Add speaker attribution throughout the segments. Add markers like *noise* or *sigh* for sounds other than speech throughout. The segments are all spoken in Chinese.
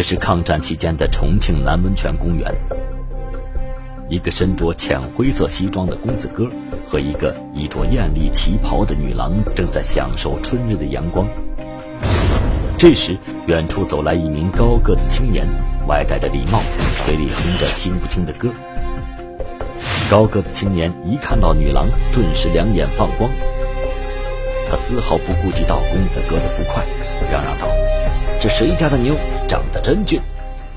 Speaker 1: 这是抗战期间的重庆南温泉公园。一个身着浅灰色西装的公子哥和一个衣着艳丽旗袍的女郎正在享受春日的阳光。这时，远处走来一名高个子青年，外戴着礼帽，嘴里哼着听不清的歌。高个子青年一看到女郎，顿时两眼放光。他丝毫不顾及到公子哥的不快，嚷嚷道：“这谁家的妞长得真俊，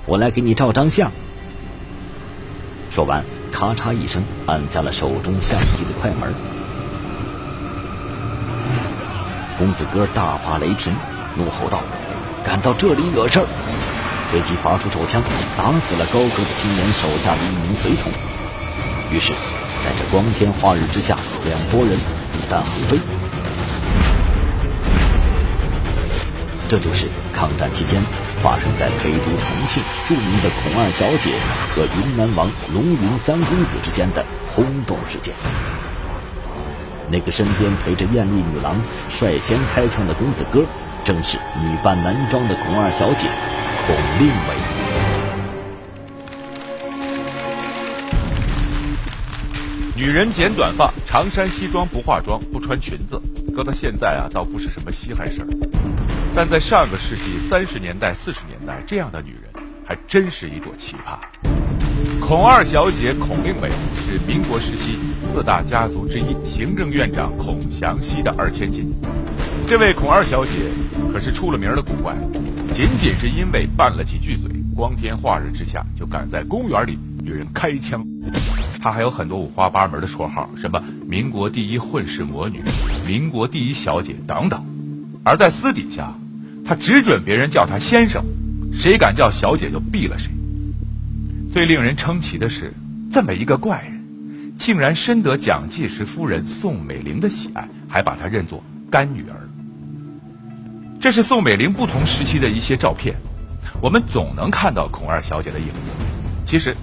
Speaker 1: 我来给你照张相。”说完，咔嚓一声按下了手中相机的快门。公子哥大发雷霆，怒吼道：“敢到这里惹事儿！”随即拔出手枪，打死了高个子青年手下的一名随从。于是，在这光天化日之下，两拨人子弹横飞。这就是抗战期间。发生在陪都重庆著名的孔二小姐和云南王龙云三公子之间的轰动事件。那个身边陪着艳丽女郎率先开枪的公子哥，正是女扮男装的孔二小姐孔令伟。
Speaker 2: 女人剪短发，长衫西装不化妆，不穿裙子，搁到现在啊，倒不是什么稀罕事儿。但在上个世纪三十年代、四十年代，这样的女人还真是一朵奇葩。孔二小姐孔令伟是民国时期四大家族之一，行政院长孔祥熙的二千金。这位孔二小姐可是出了名的古怪，仅仅是因为拌了几句嘴，光天化日之下就敢在公园里与人开枪。她还有很多五花八门的绰号，什么“民国第一混世魔女”“民国第一小姐”等等。而在私底下，他只准别人叫他先生，谁敢叫小姐就毙了谁。最令人称奇的是，这么一个怪人，竟然深得蒋介石夫人宋美龄的喜爱，还把她认作干女儿。这是宋美龄不同时期的一些照片，我们总能看到孔二小姐的影子。其实，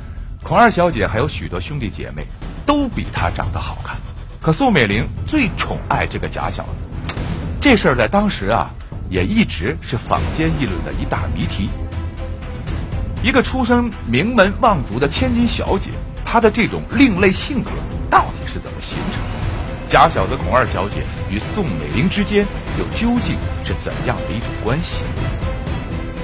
Speaker 2: 孔二小姐还有许多兄弟姐妹，都比她长得好看。可宋美龄最宠爱这个假小子，这事儿在当时啊。也一直是坊间议论的一大谜题。一个出身名门望族的千金小姐，她的这种另类性格到底是怎么形成的？假小子孔二小姐与宋美龄之间又究竟是怎样的一种关系？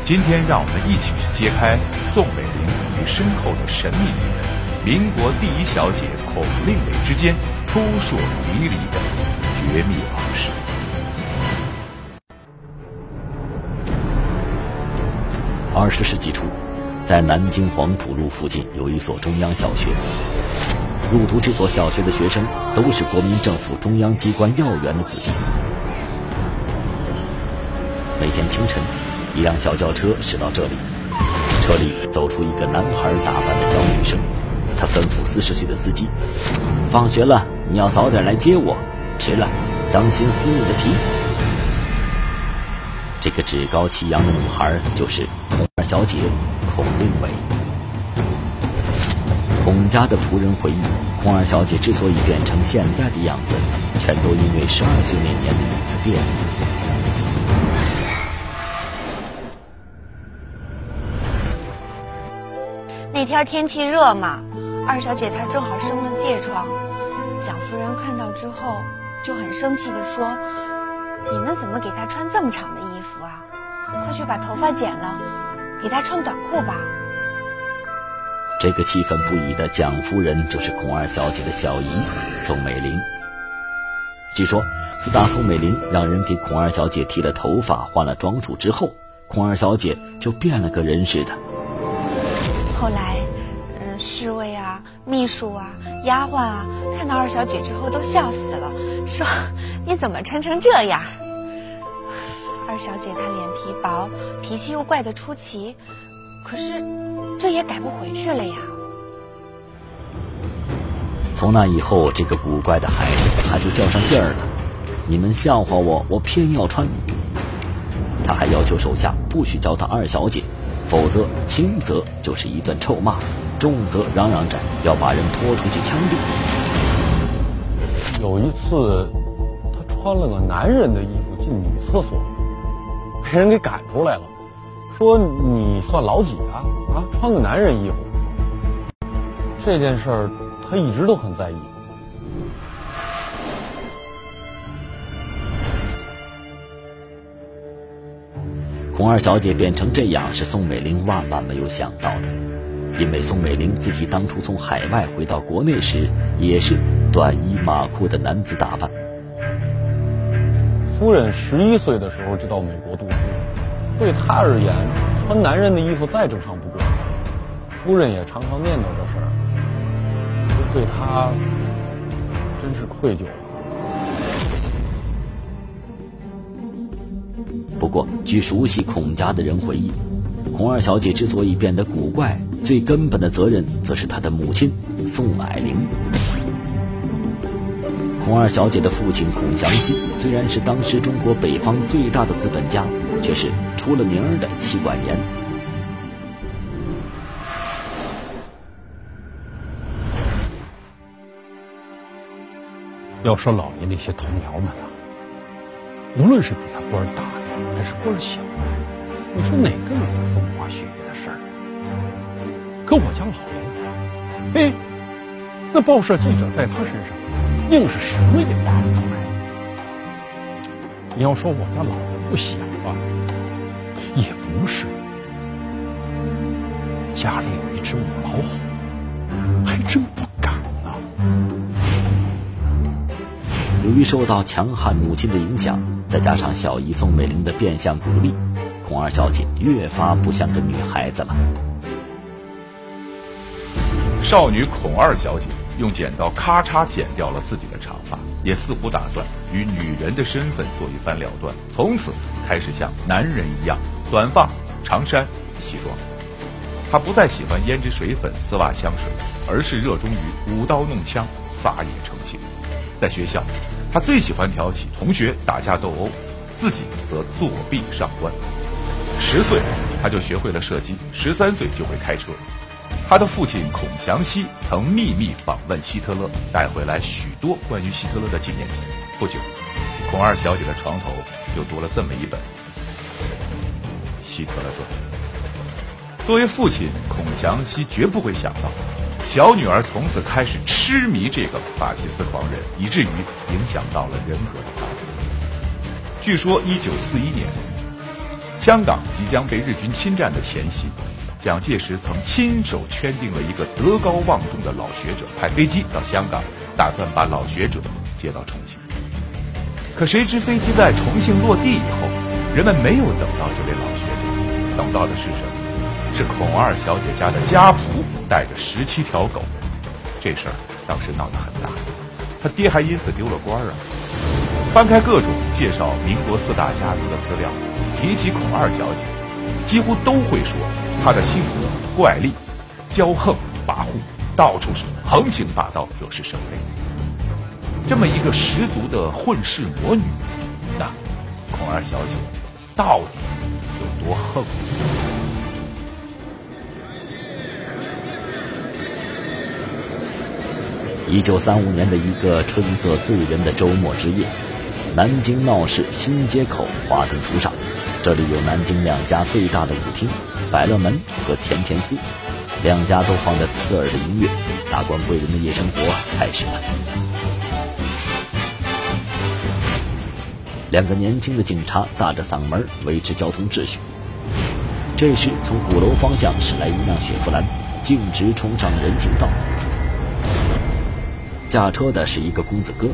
Speaker 2: 今天让我们一起去揭开宋美龄与身后的神秘女人——民国第一小姐孔令伟之间扑朔迷离的绝密往
Speaker 1: 二十世纪初，在南京黄浦路附近有一所中央小学。入读这所小学的学生都是国民政府中央机关要员的子弟。每天清晨，一辆小轿车驶到这里，车里走出一个男孩打扮的小女生。他吩咐四十岁的司机：“放学了，你要早点来接我，迟了当心撕你的皮。”这个趾高气扬的女孩就是孔二小姐孔令伟。孔家的仆人回忆，孔二小姐之所以变成现在的样子，全都因为十二岁那年的一次变。
Speaker 3: 那天天气热嘛，二小姐她正好生了疥疮，蒋夫人看到之后就很生气的说：“你们怎么给她穿这么长的衣？”快去把头发剪了，给她穿短裤吧。
Speaker 1: 这个气愤不已的蒋夫人就是孔二小姐的小姨宋美龄。据说，自打宋美龄让人给孔二小姐剃了头发、换了装束之后，孔二小姐就变了个人似的。
Speaker 3: 后来，嗯，侍卫啊、秘书啊、丫鬟啊，看到二小姐之后都笑死了，说你怎么穿成这样？二小姐她脸皮薄，脾气又怪得出奇，可是这也改不回去了呀。
Speaker 1: 从那以后，这个古怪的孩子他就较上劲儿了。你们笑话我，我偏要穿。他还要求手下不许叫他二小姐，否则轻则就是一顿臭骂，重则嚷嚷着要把人拖出去枪毙。
Speaker 4: 有一次，他穿了个男人的衣服进女厕所。被人给赶出来了，说你算老几啊？啊，穿个男人衣服。这件事他一直都很在意。
Speaker 1: 孔二小姐变成这样，是宋美龄万万没有想到的。因为宋美龄自己当初从海外回到国内时，也是短衣马裤的男子打扮。
Speaker 4: 夫人十一岁的时候就到美国读书，对她而言，穿男人的衣服再正常不过。夫人也常常念叨这事儿，对她真是愧疚。
Speaker 1: 不过，据熟悉孔家的人回忆，孔二小姐之所以变得古怪，最根本的责任则是她的母亲宋霭龄。孔二小姐的父亲孔祥熙虽然是当时中国北方最大的资本家，却是出了名的妻管严。
Speaker 4: 要说老爷那些同僚们啊，无论是比他官大。还是官小，你说哪个有风花雪月的事儿？可我家老爷，哎，那报社记者在他身上，硬是什么也挖不出来。你要说我家老爷不小啊，也不是。家里有一只母老虎，还真不敢呢。
Speaker 1: 由于受到强悍母亲的影响。再加上小姨宋美龄的变相鼓励，孔二小姐越发不像个女孩子了。
Speaker 2: 少女孔二小姐用剪刀咔嚓剪掉了自，也似乎打算与女人的身份做一番了断，从此开始像男人一样，短发、长衫、西装。他不再喜欢胭脂水粉、丝袜香水，而是热衷于舞刀弄枪、撒野成性。在学校。他最喜欢挑起同学打架斗殴，自己则作弊上官。十岁他就学会了射击，十三岁就会开车。他的父亲孔祥熙曾秘密访问希特勒，带回来许多关于希特勒的纪念品。不久，孔二小姐的床头就多了这么一本《希特勒传》。作为父亲，孔祥熙绝不会想到。小女儿从此开始痴迷这个法西斯狂人，以至于影响到了人格的发展。据说，一九四一年，香港即将被日军侵占的前夕，蒋介石曾亲手圈定了一个德高望重的老学者，派飞机到香港，打算把老学者接到重庆。可谁知飞机在重庆落地以后，人们没有等到这位老学者，等到的是什么？是孔二小姐家的家仆带着十七条狗，这事儿当时闹得很大，他爹还因此丢了官啊。翻开各种介绍民国四大家族的资料，提起孔二小姐，几乎都会说她的性格怪戾、骄横跋扈，到处是横行霸道，惹是生非。这么一个十足的混世魔女，那孔二小姐到底有多横？
Speaker 1: 一九三五年的一个春色醉人的周末之夜，南京闹市新街口华灯初上，这里有南京两家最大的舞厅——百乐门和甜甜丝，两家都放着刺耳的音乐，达官贵人的夜生活开始了。两个年轻的警察大着嗓门维持交通秩序。这时，从鼓楼方向驶来一辆雪佛兰，径直冲上人行道。驾车的是一个公子哥，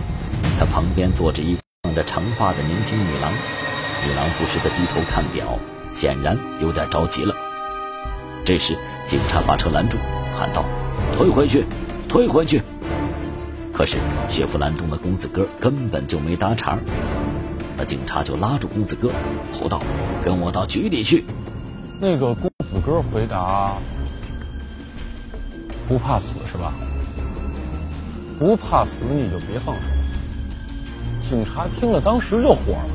Speaker 1: 他旁边坐着一绑着长发的年轻女郎，女郎不时的低头看表，显然有点着急了。这时，警察把车拦住，喊道：“退回去，退回去！”可是雪佛兰中的公子哥根本就没搭茬，那警察就拉住公子哥，吼道：“跟我到局里去！”
Speaker 4: 那个公子哥回答：“不怕死是吧？”不怕死你就别放手。警察听了当时就火了，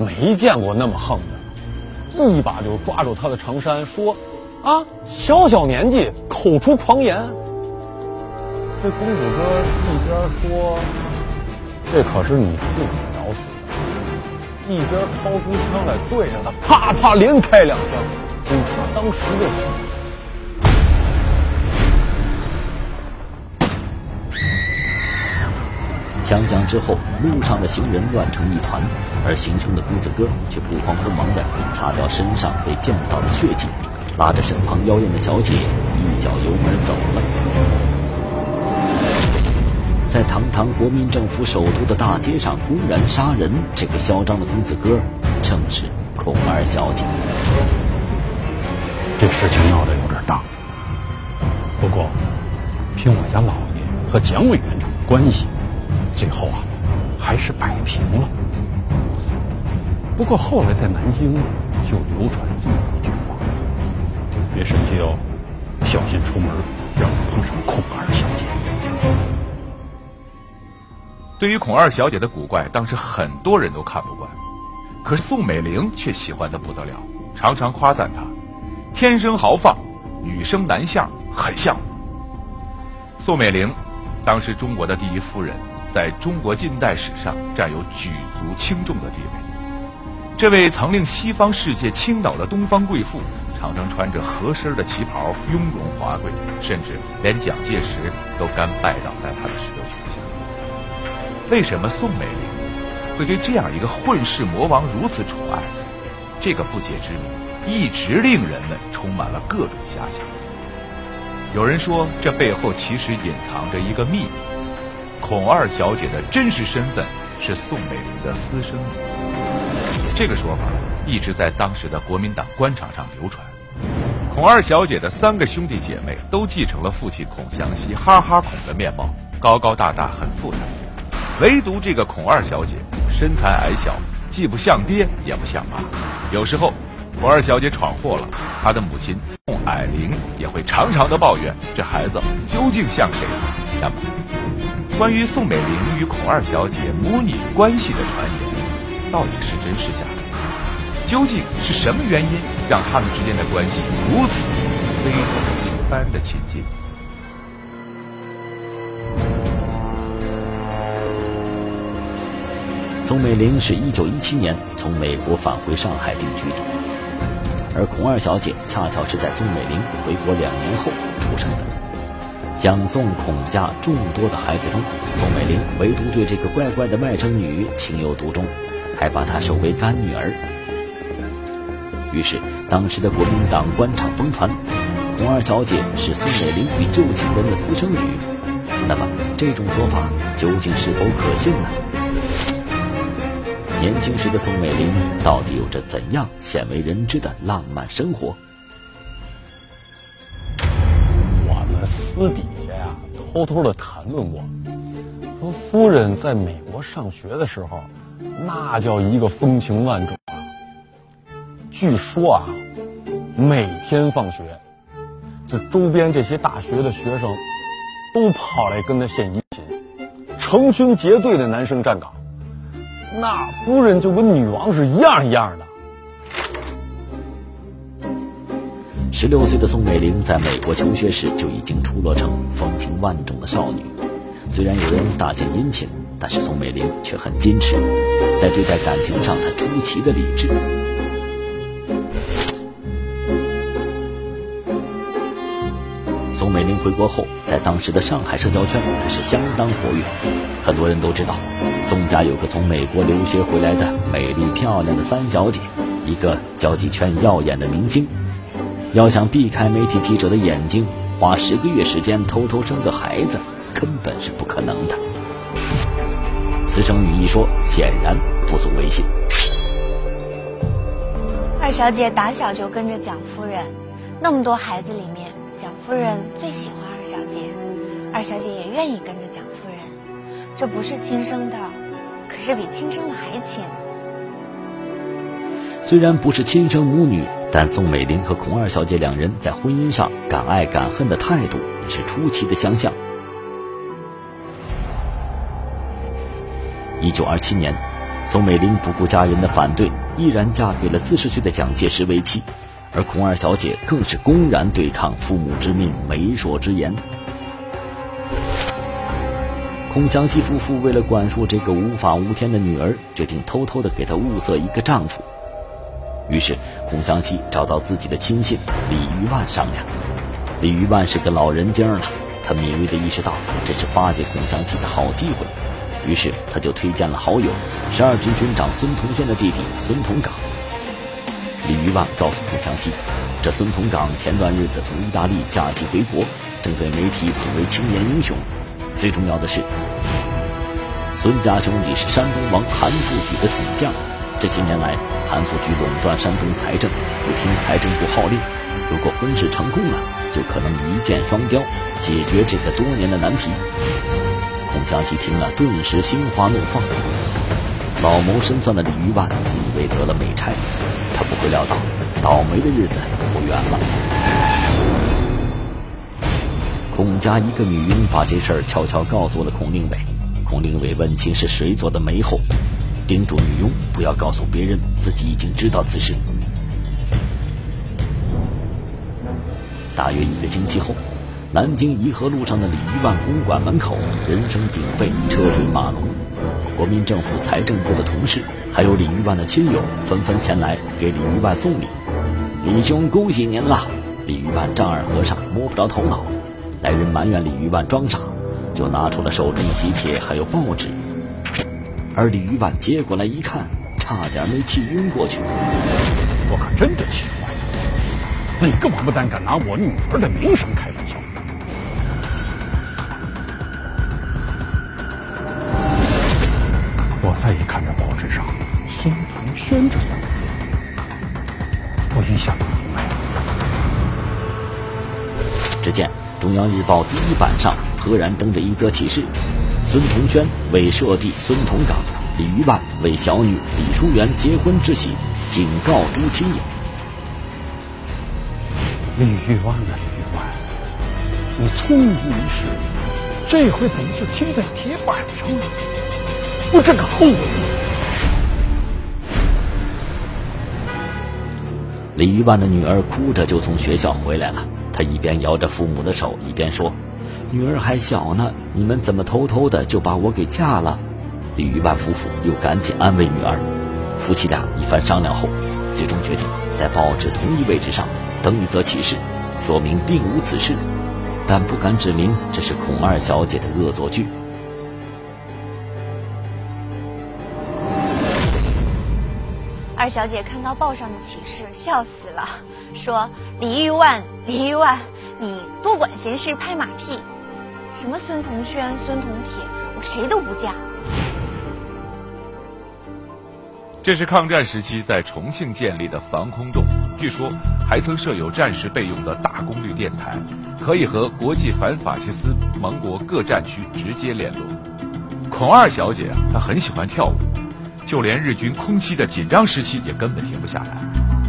Speaker 4: 没见过那么横的，一把就抓住他的长衫说：“啊，小小年纪口出狂言。”这公子哥一边说：“这可是你自己找死的。”一边掏出枪来对着他，啪啪连开两枪。警察当时就死。
Speaker 1: 枪响之后，路上的行人乱成一团，而行凶的公子哥却不慌不忙地擦掉身上被溅到的血迹，拉着身旁妖艳的小姐，一脚油门走了。在堂堂国民政府首都的大街上公然杀人，这个嚣张的公子哥正是孔二小姐。
Speaker 4: 这事情闹得有点大，不过凭我家老爷和蒋委员长的关系，最后啊还是摆平了。不过后来在南京就流传这么一句话：别生气哦，小心出门让碰上孔二小姐。
Speaker 2: 对于孔二小姐的古怪，当时很多人都看不惯，可是宋美龄却喜欢的不得了，常常夸赞她天生豪放，女生男相，很像。宋美龄，当时中国的第一夫人，在中国近代史上占有举足轻重的地位。这位曾令西方世界倾倒的东方贵妇，常常穿着合身的旗袍，雍容华贵，甚至连蒋介石都甘拜倒在她的石榴裙下。为什么宋美龄会对这样一个混世魔王如此宠爱？这个不解之谜一直令人们充满了各种遐想。有人说，这背后其实隐藏着一个秘密：孔二小姐的真实身份是宋美龄的私生女。这个说法一直在当时的国民党官场上流传。孔二小姐的三个兄弟姐妹都继承了父亲孔祥熙哈哈孔的面貌，高高大大，很富态。唯独这个孔二小姐身材矮小，既不像爹也不像妈。有时候孔二小姐闯祸了，她的母亲宋霭龄也会常常的抱怨这孩子究竟像谁。那么，关于宋美龄与孔二小姐母女关系的传言，到底是真是假？究竟是什么原因让他们之间的关系如此非同一般的亲近？
Speaker 1: 宋美龄是一九一七年从美国返回上海定居的，而孔二小姐恰巧是在宋美龄回国两年后出生的。蒋宋孔家众多的孩子中，宋美龄唯独对这个怪怪的外甥女情有独钟，还把她收为干女儿。于是，当时的国民党官场疯传，孔二小姐是宋美龄与旧情人的私生女。那么，这种说法究竟是否可信呢？年轻时的宋美龄到底有着怎样鲜为人知的浪漫生活？
Speaker 4: 我们私底，偷偷的谈论过，说夫人在美国上学的时候，那叫一个风情万种啊。据说啊，每天放学，就周边这些大学的学生都跑来跟他献殷勤，成群结队的男生站岗。那夫人就跟女王是一样一样的。
Speaker 1: 十六岁的宋美龄在美国求学时就已经出落成风情万种的少女。虽然有人大献殷勤，但是宋美龄却很矜持，在对待感情上，她出奇的理智。宋美龄回国后，在当时的上海社交圈可是相当活跃。很多人都知道，宋家有个从美国留学回来的美丽漂亮的三小姐，一个交际圈耀眼的明星。要想避开媒体记者的眼睛，花十个月时间偷偷生个孩子，根本是不可能的。私生女一说，显然不足为信。
Speaker 3: 二小姐打小就跟着蒋夫人，那么多孩子里面，蒋夫人最喜欢二小姐，二小姐也愿意跟着蒋夫人。这不是亲生的，可是比亲生的还亲。
Speaker 1: 虽然不是亲生母女，但宋美龄和孔二小姐两人在婚姻上敢爱敢恨的态度也是出奇的相像。一九二七年，宋美龄不顾家人的反对，毅然嫁给了四十岁的蒋介石为妻，而孔二小姐更是公然对抗父母之命、媒妁之言。孔祥熙夫妇为了管束这个无法无天的女儿，决定偷偷的给她物色一个丈夫。于是，孔祥熙找到自己的亲信李玉万商量。李玉万是个老人精了，他敏锐的意识到这是巴结孔祥熙的好机会，于是他就推荐了好友十二军军长孙同轩的弟弟孙同岗。李玉万告诉孔祥熙，这孙同岗前段日子从意大利假期回国，正被媒体捧为青年英雄。最重要的是，孙家兄弟是山东王韩复榘的宠将。这些年来，韩复榘垄断山东财政，不听财政部号令。如果婚事成功了，就可能一箭双雕，解决这个多年的难题。孔祥熙听了，顿时心花怒放。老谋深算的李玉万自以为得了美差，他不会料到，倒霉的日子不远了。孔家一个女佣把这事悄悄告诉了孔令伟，孔令伟问清是谁做的媒后，叮嘱女佣不要告诉别人自己已经知道此事。大约一个星期后，南京颐和路上的李玉万公馆门口人声鼎沸，车水马龙，国民政府财政部的同事还有李玉万的亲友纷纷前来给李玉万送礼。李兄，恭喜您了！李玉万丈二和尚摸不着头脑。来人埋怨李玉万装傻，就拿出了手中的喜帖还有报纸，而李玉万接过来一看，差点没气晕过去。
Speaker 4: 我可真的奇怪，哪个王八蛋敢拿我女儿的名声开玩笑？我再一看这报纸上“孙同轩”这三个字，我一下子明白了。
Speaker 1: 只见。《中央日报》第一版上赫然登着一则启事：孙同轩为舍弟孙同岗、李玉万为小女李淑媛结婚之喜，警告诸亲友。
Speaker 4: 李玉万啊，李玉万，你聪明一世，这回怎么就贴在铁板上了？我这个后悔！
Speaker 1: 李玉万的女儿哭着就从学校回来了。她一边摇着父母的手，一边说：“女儿还小呢，你们怎么偷偷的就把我给嫁了？”李玉万夫妇又赶紧安慰女儿。夫妻俩一番商量后，最终决定在报纸同一位置上登一则启事，说明并无此事，但不敢指明这是孔二小姐的恶作剧。
Speaker 3: 二小姐看到报上的启事，笑死了，说：“李玉万，李玉万，你多管闲事，拍马屁，什么孙同轩、孙同铁，我谁都不嫁。”
Speaker 2: 这是抗战时期在重庆建立的防空洞，据说还曾设有战时备用的大功率电台，可以和国际反法西斯盟国各战区直接联络。孔二小姐啊，她很喜欢跳舞。就连日军空袭的紧张时期也根本停不下来，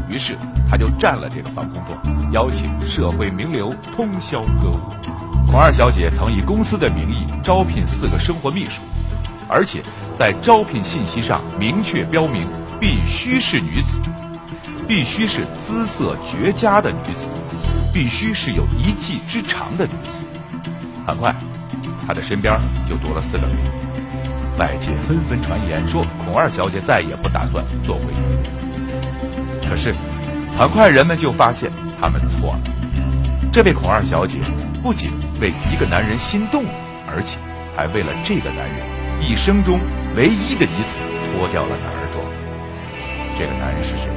Speaker 2: 于是她就占了这个防空洞，邀请社会名流通宵歌舞。孔二小姐曾以公司的名义招聘四个生活秘书，而且在招聘信息上明确标明必须是女子，必须是姿色绝佳的女子，必须是有一技之长的女子。很快，她的身边就多了四个人。外界纷纷传言说，孔二小姐再也不打算做回女。可是，很快人们就发现他们错了。这位孔二小姐不仅为一个男人心动，而且还为了这个男人一生中唯一的一次脱掉了男儿装。这个男人是谁？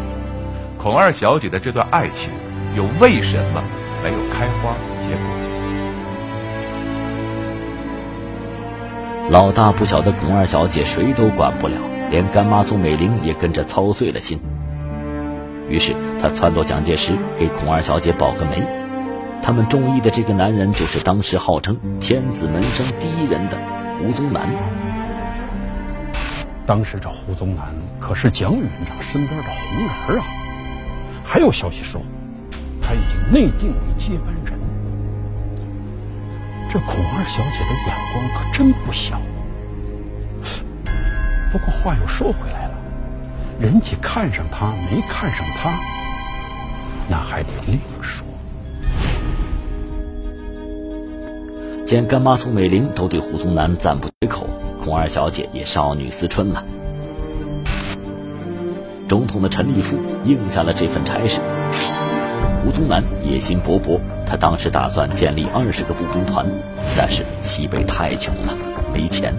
Speaker 2: 孔二小姐的这段爱情又为什么没有开花结果？
Speaker 1: 老大不小的孔二小姐谁都管不了，连干妈宋美龄也跟着操碎了心。于是她撺掇蒋介石给孔二小姐保个媒。他们中意的这个男人就是当时号称天子门生第一人的胡宗南。
Speaker 4: 当时这胡宗南可是蒋委员长身边的红人啊！还有消息说，他已经内定为接班人。这孔二小姐的眼光可真不小。不过话又说回来了，人家看上他没看上他，那还得另说。
Speaker 1: 见干妈宋美龄都对胡宗南赞不绝口，孔二小姐也少女思春了。总统的陈立夫应下了这份差事。胡宗南野心勃勃，他当时打算建立二十个步兵团，但是西北太穷了，没钱。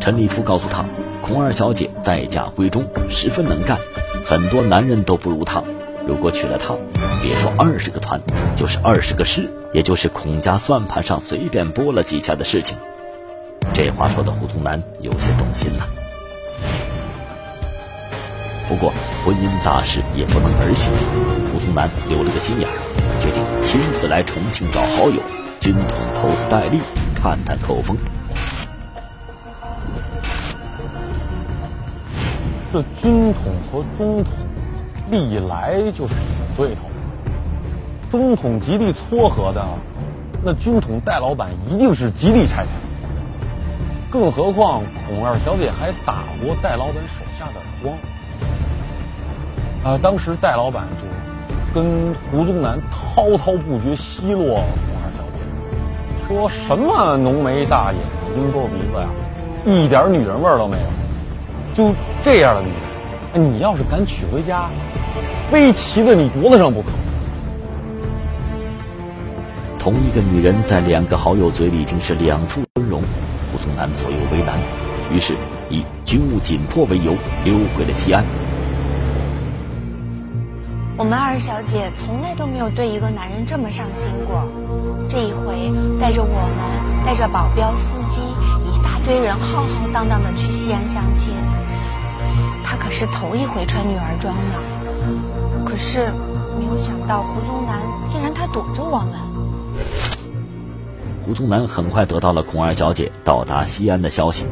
Speaker 1: 陈立夫告诉他，孔二小姐待嫁闺中，十分能干，很多男人都不如她。如果娶了她，别说二十个团，就是二十个师，也就是孔家算盘上随便拨了几下的事情。这话说的胡宗南有些动心了。不过婚姻大事也不能儿戏，胡宗南留了个心眼，决定亲自来重庆找好友军统头子戴笠探探口风。
Speaker 4: 这军统和中统历来就是死对头，中统极力撮合的，那军统戴老板一定是极力拆台。更何况孔二小姐还打过戴老板手下的耳光。啊，当时戴老板就跟胡宗南滔滔不绝奚落孔二小姐，说什么浓眉大眼、鹰钩鼻子呀，一点女人味都没有。就这样的女人，你要是敢娶回家，非骑在你脖子上不可。
Speaker 1: 同一个女人在两个好友嘴里竟是两副尊容，胡宗南左右为难，于是以军务紧迫为由溜回了西安。
Speaker 3: 我们二小姐从来都没有对一个男人这么上心过，这一回带着我们，带着保镖、司机，一大堆人浩浩荡荡的去西安相亲。她可是头一回穿女儿装呢，可是没有想到胡宗南竟然他躲着我们。
Speaker 1: 胡宗南很快得到了孔二小姐到达西安的消息，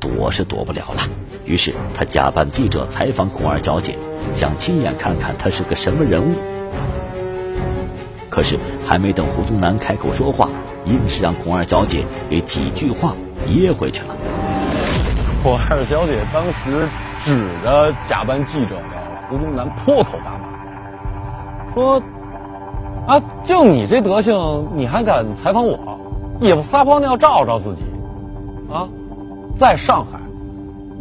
Speaker 1: 躲是躲不了了，于是他假扮记者采访孔二小姐。想亲眼看看她是个什么人物，可是还没等胡宗南开口说话，硬是让孔二小姐给几句话噎回去了。
Speaker 4: 孔二小姐当时指着假扮记者的胡宗南破口大骂，说：“啊，就你这德行，你还敢采访我？也不撒泡尿照照自己？啊，在上海，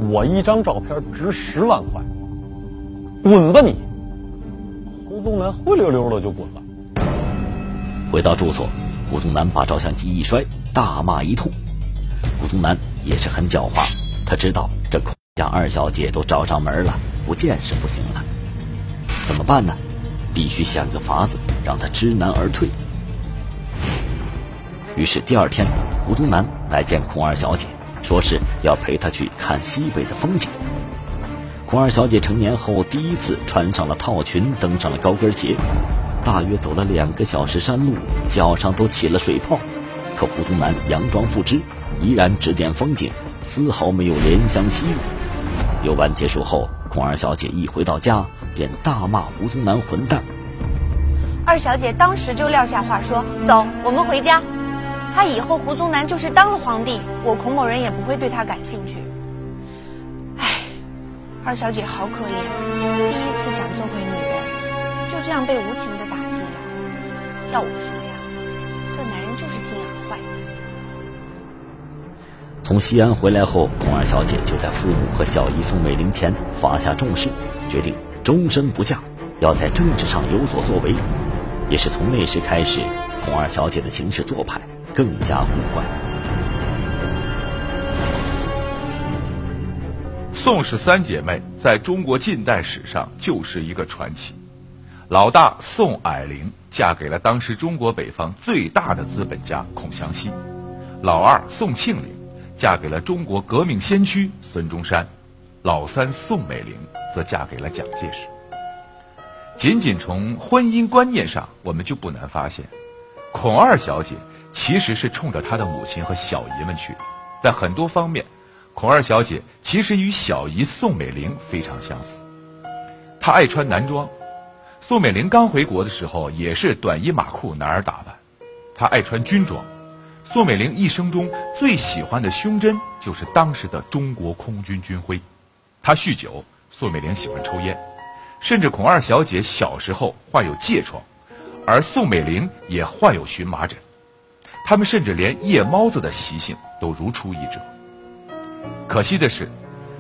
Speaker 4: 我一张照片值十万块。”滚吧你！胡宗南灰溜溜的就滚了。
Speaker 1: 回到住所，胡宗南把照相机一摔，大骂一通。胡宗南也是很狡猾，他知道这恐孔家二小姐都找上门了，不见是不行了。怎么办呢？必须想个法子让他知难而退。于是第二天，胡宗南来见孔二小姐，说是要陪她去看西北的风景。孔二小姐成年后第一次穿上了套裙，登上了高跟鞋，大约走了两个小时山路，脚上都起了水泡。可胡宗南佯装不知，依然指点风景，丝毫没有怜香惜玉。游玩结束后，孔二小姐一回到家，便大骂胡宗南混蛋。
Speaker 3: 二小姐当时就撂下话说：“走，我们回家。他以后胡宗南就是当了皇帝，我孔某人也不会对他感兴趣。”哎二小姐好可怜，第一次想做回女人，就这样被无情的打击了。要我说
Speaker 1: 从西安回来后，孔二小姐就在父母和小姨宋美龄前发下重誓，决定终身不嫁，要在政治上有所作为。也是从那时开始，孔二小姐的行事做派更加古怪。
Speaker 2: 宋氏三姐妹在中国近代史上就是一个传奇。老大宋霭龄嫁给了当时中国北方最大的资本家孔祥熙，老二宋庆龄嫁给了中国革命先驱孙中山，老三宋美龄则嫁给了蒋介石。仅仅从婚姻观念上，我们就不难发现，孔二小姐其实是冲着她的母亲和小姨们去的，在很多方面。孔二小姐其实与小姨宋美龄非常相似，她爱穿男装。宋美龄刚回国的时候也是短衣马裤男儿打扮，她爱穿军装。宋美龄一生中最喜欢的胸针就是当时的中国空军军徽。她酗酒，宋美龄喜欢抽烟，甚至孔二小姐小时候患有疥疮，而宋美龄也患有荨麻疹。他们甚至连夜猫子的习性都如出一辙。可惜的是，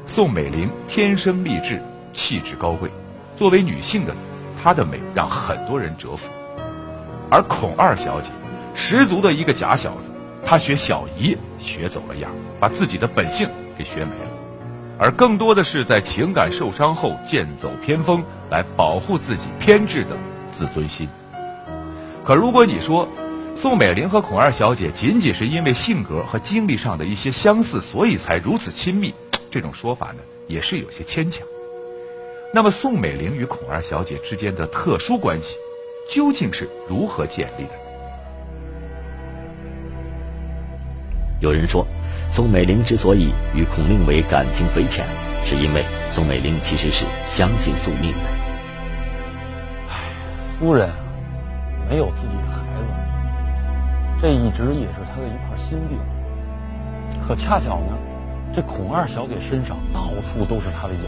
Speaker 2: 宋美龄天生丽质，气质高贵，作为女性的她的美让很多人折服。而孔二小姐，十足的一个假小子，她学小姨学走了样，把自己的本性给学没了，而更多的是在情感受伤后剑走偏锋，来保护自己偏执的自尊心。可如果你说宋美龄和孔二小姐仅仅是因为性格和经历上的一些相似，所以才如此亲密，这种说法呢也是有些牵强。那么宋美龄与孔二小姐之间的特殊关系。究竟是如何建立的？
Speaker 1: 有人说，宋美龄之所以与孔令伟感情匪浅，是因为宋美龄其实是相信宿命的。
Speaker 4: 唉，夫人没有自己的孩子，这一直也是她的一块心病。可恰巧呢，这孔二小姐身上到处都是她的影子。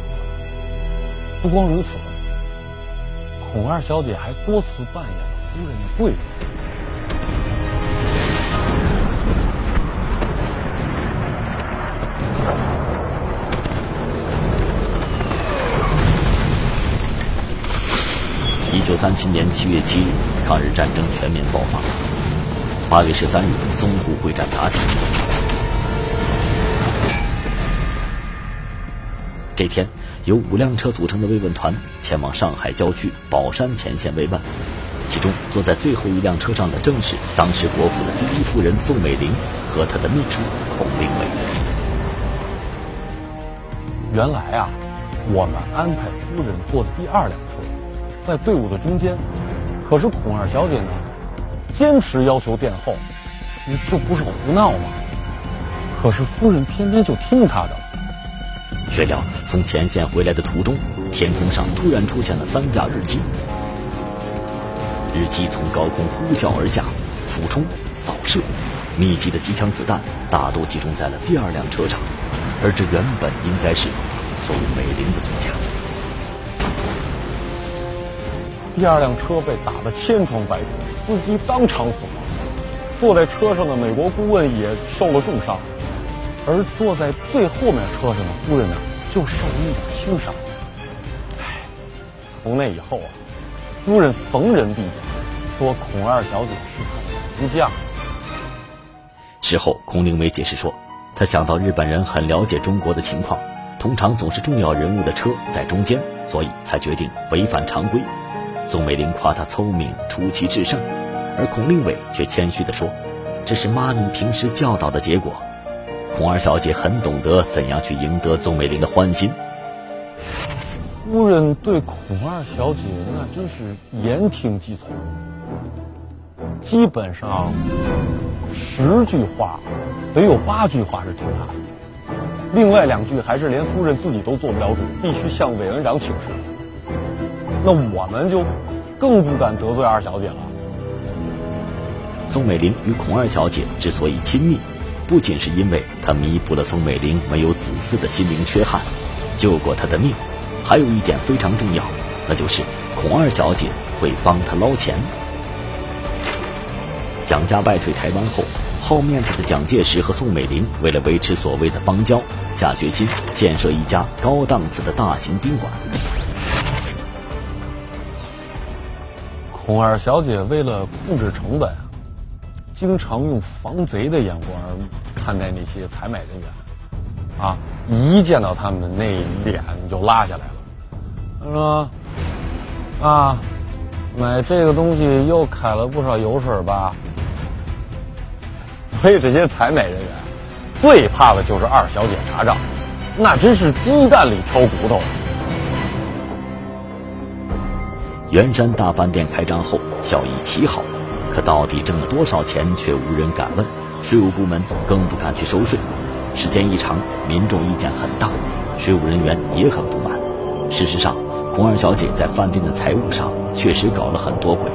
Speaker 4: 不光如此。孔二小姐还多次扮演了夫人的贵人。
Speaker 1: 九三七年七月七日，抗日战争全面爆发。八月十三日，淞沪会战打响。这天。由五辆车组成的慰问团前往上海郊区宝山前线慰问，其中坐在最后一辆车上的正是当时国府的第一夫人宋美龄和她的秘书孔令伟。
Speaker 4: 原来啊，我们安排夫人坐第二辆车，在队伍的中间，可是孔二小姐呢，坚持要求殿后，你这不是胡闹吗？可是夫人偏偏就听她的。
Speaker 1: 谁料从前线回来的途中，天空上突然出现了三架日机。日机从高空呼啸而下，俯冲、扫射，密集的机枪子弹大都集中在了第二辆车上，而这原本应该是宋美龄的座驾。
Speaker 4: 第二辆车被打得千疮百孔，司机当场死亡，坐在车上的美国顾问也受了重伤。而坐在最后面车上的夫人呢，就受了一点轻伤。唉，从那以后啊，夫人逢人必讲，说孔二小姐是她的福将。
Speaker 1: 事后，孔令伟解释说，他想到日本人很了解中国的情况，通常总是重要人物的车在中间，所以才决定违反常规。宋美龄夸他聪明、出奇制胜，而孔令伟却谦虚地说，这是妈咪平时教导的结果。孔二小姐很懂得怎样去赢得宋美龄的欢心。
Speaker 4: 夫人对孔二小姐那真是言听计从，基本上十句话得有八句话是听她的，另外两句还是连夫人自己都做不了主，必须向委员长请示。那我们就更不敢得罪二小姐了。
Speaker 1: 宋美龄与孔二小姐之所以亲密。不仅是因为她弥补了宋美龄没有子嗣的心灵缺憾，救过她的命，还有一点非常重要，那就是孔二小姐会帮她捞钱。蒋家败退台湾后，好面子的蒋介石和宋美龄为了维持所谓的邦交，下决心建设一家高档次的大型宾馆。
Speaker 4: 孔二小姐为了控制成本。经常用防贼的眼光看待那些采买人员，啊，一见到他们那脸就拉下来了。他说：“啊，买这个东西又开了不少油水吧？” *laughs* 所以这些采买人员最怕的就是二小姐查账，那真是鸡蛋里挑骨头。
Speaker 1: 圆山大饭店开张后，效益奇好。可到底挣了多少钱，却无人敢问，税务部门更不敢去收税。时间一长，民众意见很大，税务人员也很不满。事实上，孔二小姐在饭店的财务上确实搞了很多鬼。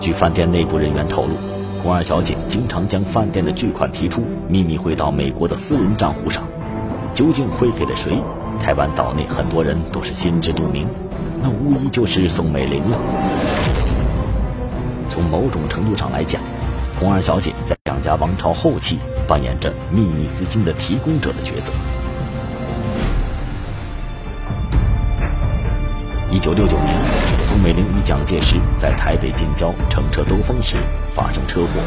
Speaker 1: 据饭店内部人员透露，孔二小姐经常将饭店的巨款提出，秘密汇到美国的私人账户上。究竟汇给了谁？台湾岛内很多人都是心知肚明，那无疑就是宋美龄了。从某种程度上来讲，红二小姐在蒋家王朝后期扮演着秘密资金的提供者的角色。一九六九年，宋美龄与蒋介石在台北近郊乘车兜风时发生车祸，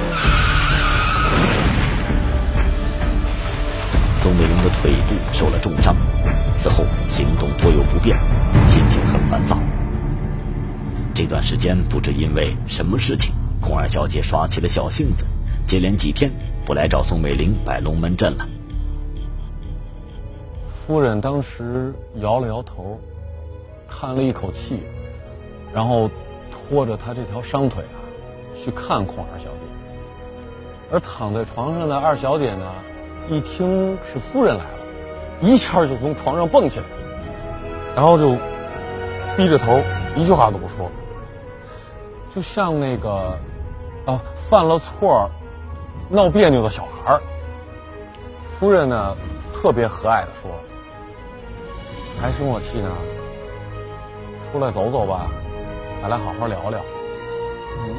Speaker 1: 宋美龄的腿部受了重伤，此后行动多有不便，心情很烦躁。这段时间不知因为什么事情，孔二小姐耍起了小性子，接连几天不来找宋美龄摆龙门阵了。
Speaker 4: 夫人当时摇了摇头。叹了一口气，然后拖着她这条伤腿啊，去看孔二小姐。而躺在床上的二小姐呢，一听是夫人来了，一下就从床上蹦起来，然后就低着头，一句话都不说，就像那个啊犯了错闹别扭的小孩夫人呢，特别和蔼的说：“还生我气呢。”出来走走吧，咱俩好好聊聊。嗯，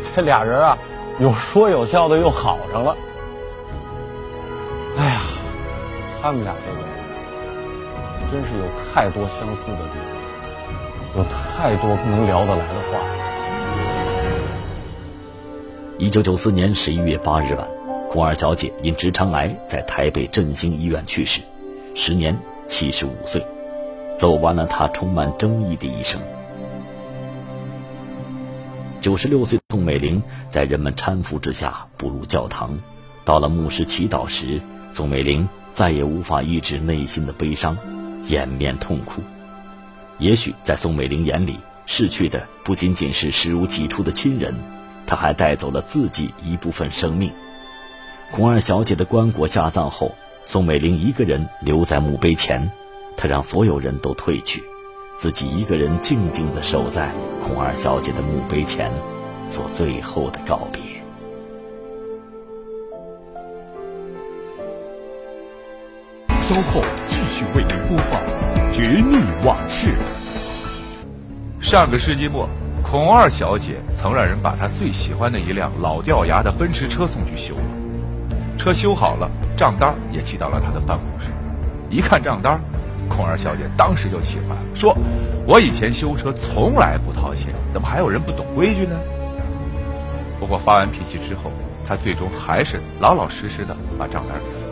Speaker 4: *laughs* 这俩人啊，有说有笑的，又好上了。他们俩这个真是有太多相似的地方，有太多能聊得来的话。
Speaker 1: 一九九四年十一月八日晚，孔二小姐因直肠癌在台北振兴医院去世，时年七十五岁。走完了她充满争议的一生。九十六岁的宋美龄在人们搀扶之下步入教堂，到了牧师祈祷时，宋美龄再也无法抑制内心的悲伤，掩面痛哭。也许在宋美龄眼里，逝去的不仅仅是视如己出的亲人，他还带走了自己一部分生命。孔二小姐的棺椁下葬后，宋美龄一个人留在墓碑前。她让所有人都退去，自己一个人静静的守在孔二小姐的墓碑前，做最后的告别。
Speaker 5: 稍后继续为您播放《绝密往事》。
Speaker 2: 上个世纪末，孔二小姐曾让人把她最喜欢的一辆老掉牙的奔驰车送去修了。车修好了，账单也寄到了她的办公室。一看账单。孔二小姐当时就气坏了，说：“我以前修车从来不掏钱，怎么还有人不懂规矩呢？”不过发完脾气之后，她最终还是老老实实的把账单给付了。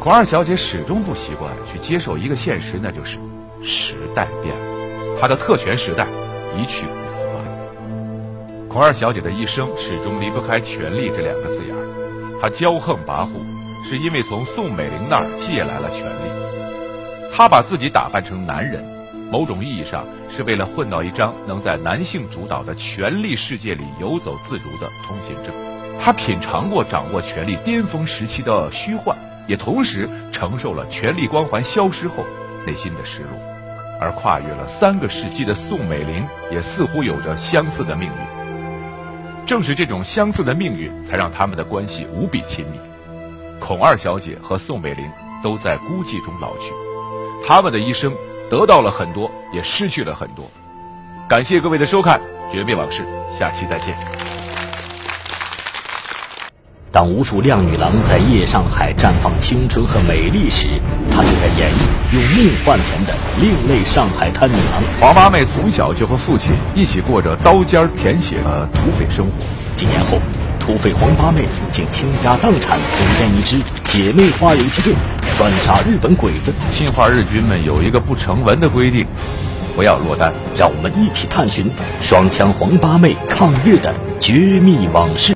Speaker 2: 孔二小姐始终不习惯去接受一个现实，那就是时代变了，她的特权时代一去不复返。孔二小姐的一生始终离不开“权力”这两个字眼她骄横跋扈，是因为从宋美龄那儿借来了权力。她把自己打扮成男人，某种意义上是为了混到一张能在男性主导的权力世界里游走自如的通行证。她品尝过掌握权力巅峰时期的虚幻，也同时承受了权力光环消失后内心的失落。而跨越了三个世纪的宋美龄，也似乎有着相似的命运。正是这种相似的命运，才让他们的关系无比亲密。孔二小姐和宋美龄都在孤寂中老去。他们的一生得到了很多，也失去了很多。感谢各位的收看《绝密往事》，下期再见。
Speaker 1: 当无数靓女郎在夜上海绽放青春和美丽时，她就在演绎用命换钱的另类上海滩女郎。
Speaker 2: 黄八妹从小就和父亲一起过着刀尖舔血的土匪生活。
Speaker 1: 几年后。土匪黄八妹竟倾家荡产，组建一支姐妹花游击队，专杀日本鬼子。
Speaker 2: 侵华日军们有一个不成文的规定，不要落单。
Speaker 1: 让我们一起探寻双枪黄八妹抗日的绝密往事。